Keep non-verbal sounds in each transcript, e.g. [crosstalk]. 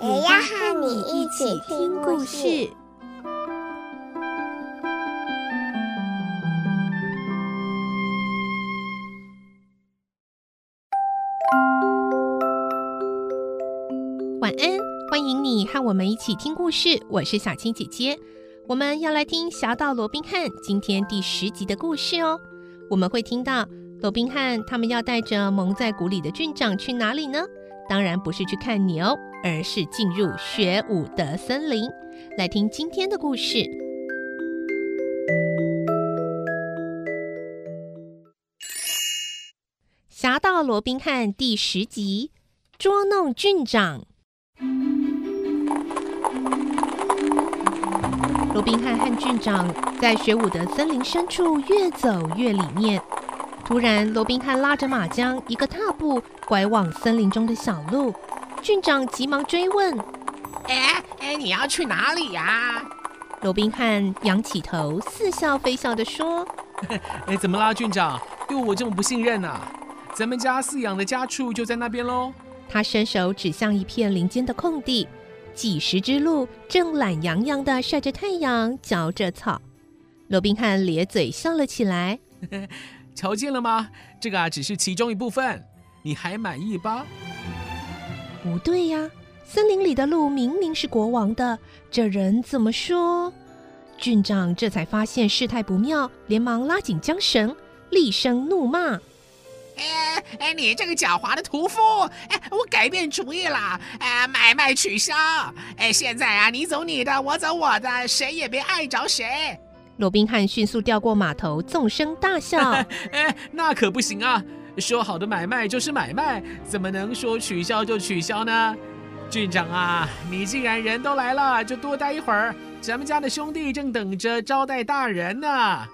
也要和你一起听故事。晚安，欢迎你和我们一起听故事。我是小青姐姐，我们要来听《侠盗罗宾汉》今天第十集的故事哦。我们会听到罗宾汉他们要带着蒙在鼓里的郡长去哪里呢？当然不是去看牛，而是进入雪伍德森林。来听今天的故事，《侠盗罗宾汉》第十集：捉弄郡长。罗宾汉和郡长在雪伍德森林深处越走越里面。突然，罗宾汉拉着马缰，一个踏步拐往森林中的小路。郡长急忙追问：“哎哎，你要去哪里呀？”罗宾汉仰起头，似笑非笑地说：“ [laughs] 哎，怎么啦，郡长？对我这么不信任啊？咱们家饲养的家畜就在那边喽。”他伸手指向一片林间的空地。几十只鹿正懒洋洋地晒着太阳，嚼着草。罗宾汉咧嘴笑了起来：“ [laughs] 瞧见了吗？这个啊，只是其中一部分。你还满意吧？”“不对呀，森林里的鹿明明是国王的，这人怎么说？”郡长这才发现事态不妙，连忙拉紧缰绳，厉声怒骂。哎哎，你这个狡猾的屠夫！哎，我改变主意了，哎，买卖取消。哎，现在啊，你走你的，我走我的，谁也别碍着谁。罗宾汉迅速调过马头，纵声大笑。[laughs] 哎，那可不行啊！说好的买卖就是买卖，怎么能说取消就取消呢？郡长啊，你既然人都来了，就多待一会儿，咱们家的兄弟正等着招待大人呢。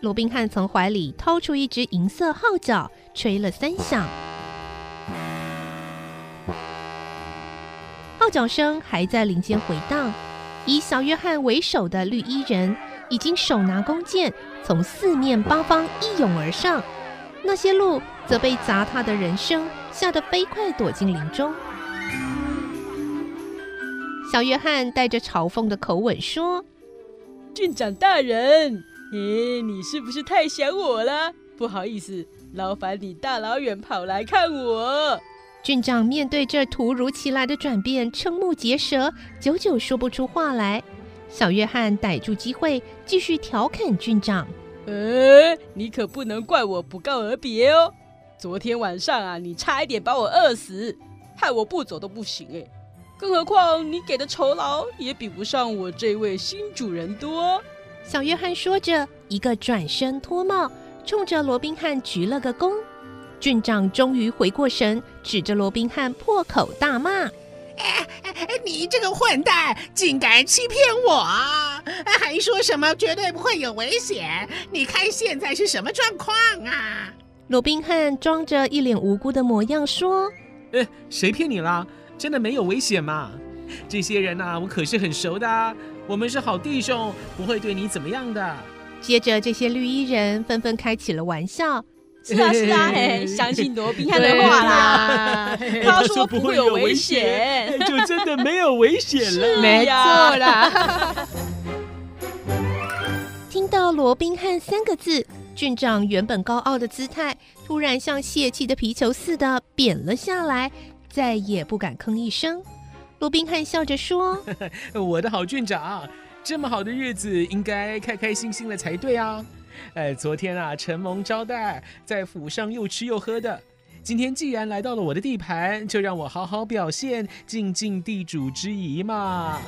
罗宾汉从怀里掏出一只银色号角，吹了三响，号角声还在林间回荡。以小约翰为首的绿衣人已经手拿弓箭，从四面八方一拥而上。那些鹿则被砸踏的人声吓得飞快躲进林中。小约翰带着嘲讽的口吻说：“郡长大人。”咦，你是不是太想我了？不好意思，劳烦你大老远跑来看我。郡长面对这突如其来的转变，瞠目结舌，久久说不出话来。小约翰逮住机会，继续调侃郡长：“哎，你可不能怪我不告而别哦。昨天晚上啊，你差一点把我饿死，害我不走都不行哎。更何况你给的酬劳也比不上我这位新主人多。”小约翰说着，一个转身脱帽，冲着罗宾汉鞠了个躬。郡长终于回过神，指着罗宾汉破口大骂：“哎哎，你这个混蛋，竟敢欺骗我！还说什么绝对不会有危险？你看现在是什么状况啊？”罗宾汉装着一脸无辜的模样说：“哎，谁骗你了？真的没有危险嘛？这些人呐、啊，我可是很熟的。”我们是好弟兄，不会对你怎么样的。接着，这些绿衣人纷纷开起了玩笑。[laughs] 是啊，是啊，嘿，相信罗宾汉的话啦。[laughs] 他说不会有危险，[laughs] 就真的没有危险了。没错啦。罗宾汉三个字，郡长原本高傲的姿态突然像泄气的皮球似的扁了下来，再也不敢吭一声。罗宾汉笑着说：“ [laughs] 我的好郡长，这么好的日子应该开开心心的才对啊！哎，昨天啊，承蒙招待，在府上又吃又喝的。今天既然来到了我的地盘，就让我好好表现，尽尽地主之谊嘛。”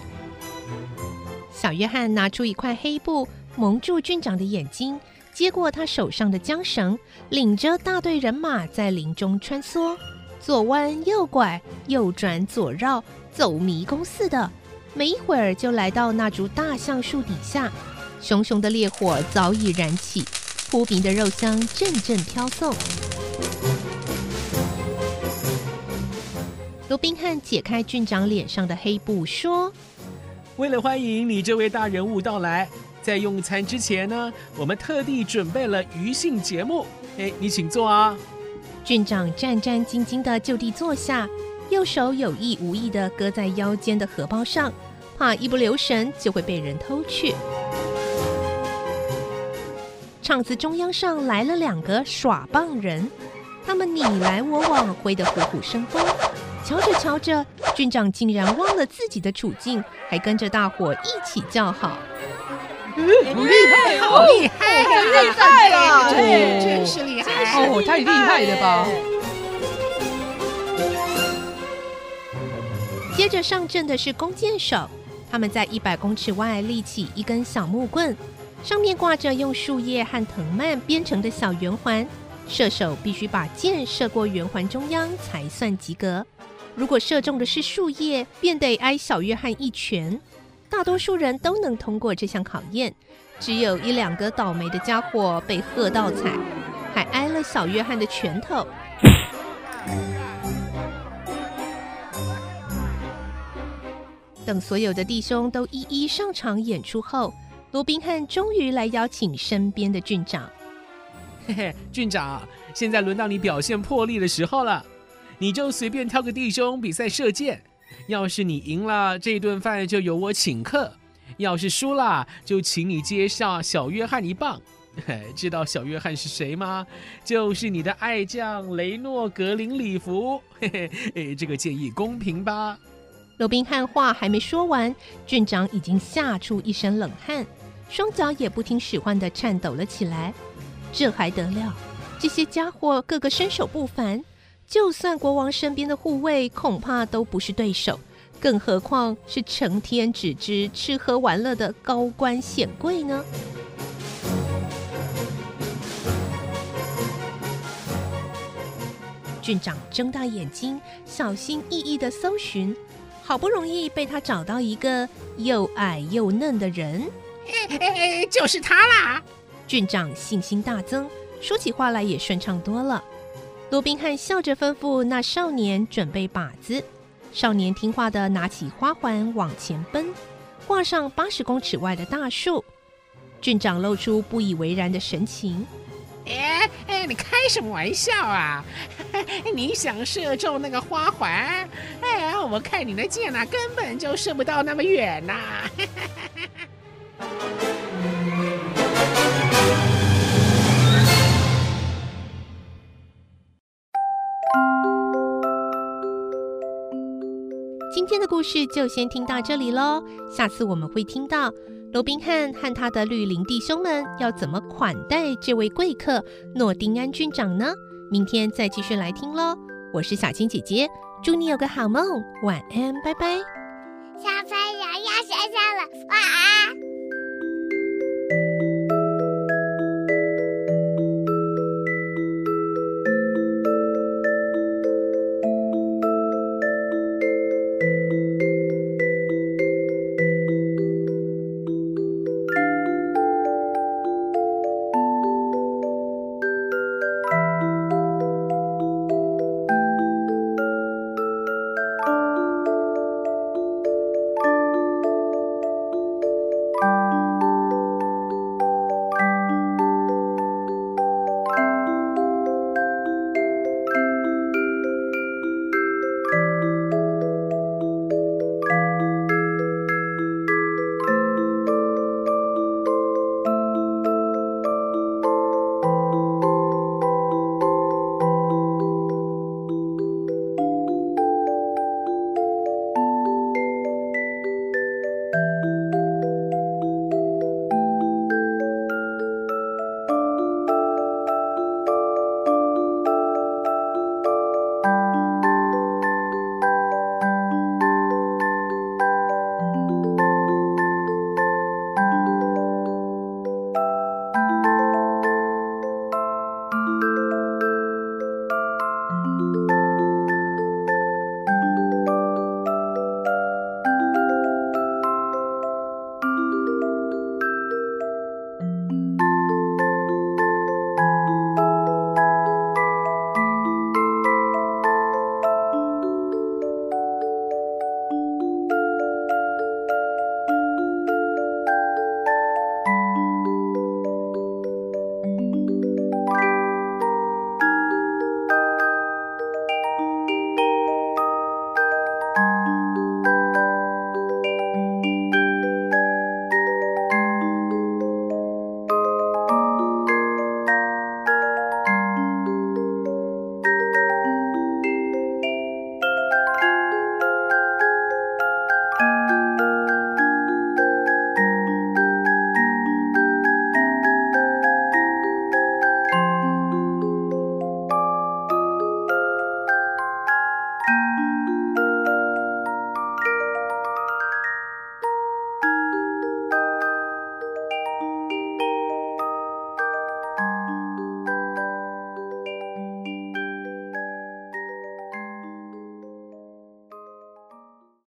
小约翰拿出一块黑布蒙住郡长的眼睛，接过他手上的缰绳，领着大队人马在林中穿梭。左弯右拐，右转左绕，走迷宫似的。没一会儿就来到那株大橡树底下，熊熊的烈火早已燃起，扑鼻的肉香阵阵飘送。罗宾汉解开郡长脸上的黑布，说：“为了欢迎你这位大人物到来，在用餐之前呢，我们特地准备了余兴节目。哎，你请坐啊。”郡长战战兢兢的就地坐下。右手有意无意的搁在腰间的荷包上，怕一不留神就会被人偷去。场子中央上来了两个耍棒人，他们你来我往，挥得虎虎生风。瞧着瞧着，郡长竟然忘了自己的处境，还跟着大伙一起叫好。嗯，厉害，好厉害，太厉害了！真是厉害哦，太厉害了吧！接着上阵的是弓箭手，他们在一百公尺外立起一根小木棍，上面挂着用树叶和藤蔓编成的小圆环，射手必须把箭射过圆环中央才算及格。如果射中的是树叶，便得挨小约翰一拳。大多数人都能通过这项考验，只有一两个倒霉的家伙被喝倒彩，还挨了小约翰的拳头。[laughs] 等所有的弟兄都一一上场演出后，罗宾汉终于来邀请身边的郡长。[laughs] 嘿嘿，郡长，现在轮到你表现魄力的时候了。你就随便挑个弟兄比赛射箭，要是你赢了，这顿饭就由我请客；要是输了，就请你接下小约翰一棒。[laughs] 知道小约翰是谁吗？就是你的爱将雷诺格林里弗。嘿 [laughs] 嘿，这个建议公平吧？罗宾汉话还没说完，郡长已经吓出一身冷汗，双脚也不听使唤地颤抖了起来。这还得了？这些家伙个个身手不凡，就算国王身边的护卫，恐怕都不是对手，更何况是成天只知吃喝玩乐的高官显贵呢？郡长睁大眼睛，小心翼翼的搜寻。好不容易被他找到一个又矮又嫩的人，哎哎，就是他啦！郡长信心大增，说起话来也顺畅多了。罗宾汉笑着吩咐那少年准备靶子，少年听话地拿起花环往前奔，挂上八十公尺外的大树。郡长露出不以为然的神情。哎哎，你开什么玩笑啊？[laughs] 你想射中那个花环？哎，我看你的箭呐，根本就射不到那么远呐！今天的故事就先听到这里喽，下次我们会听到。罗宾汉和他的绿林弟兄们要怎么款待这位贵客诺丁安郡长呢？明天再继续来听喽！我是小青姐姐，祝你有个好梦，晚安，拜拜。小朋友要睡觉了，晚安。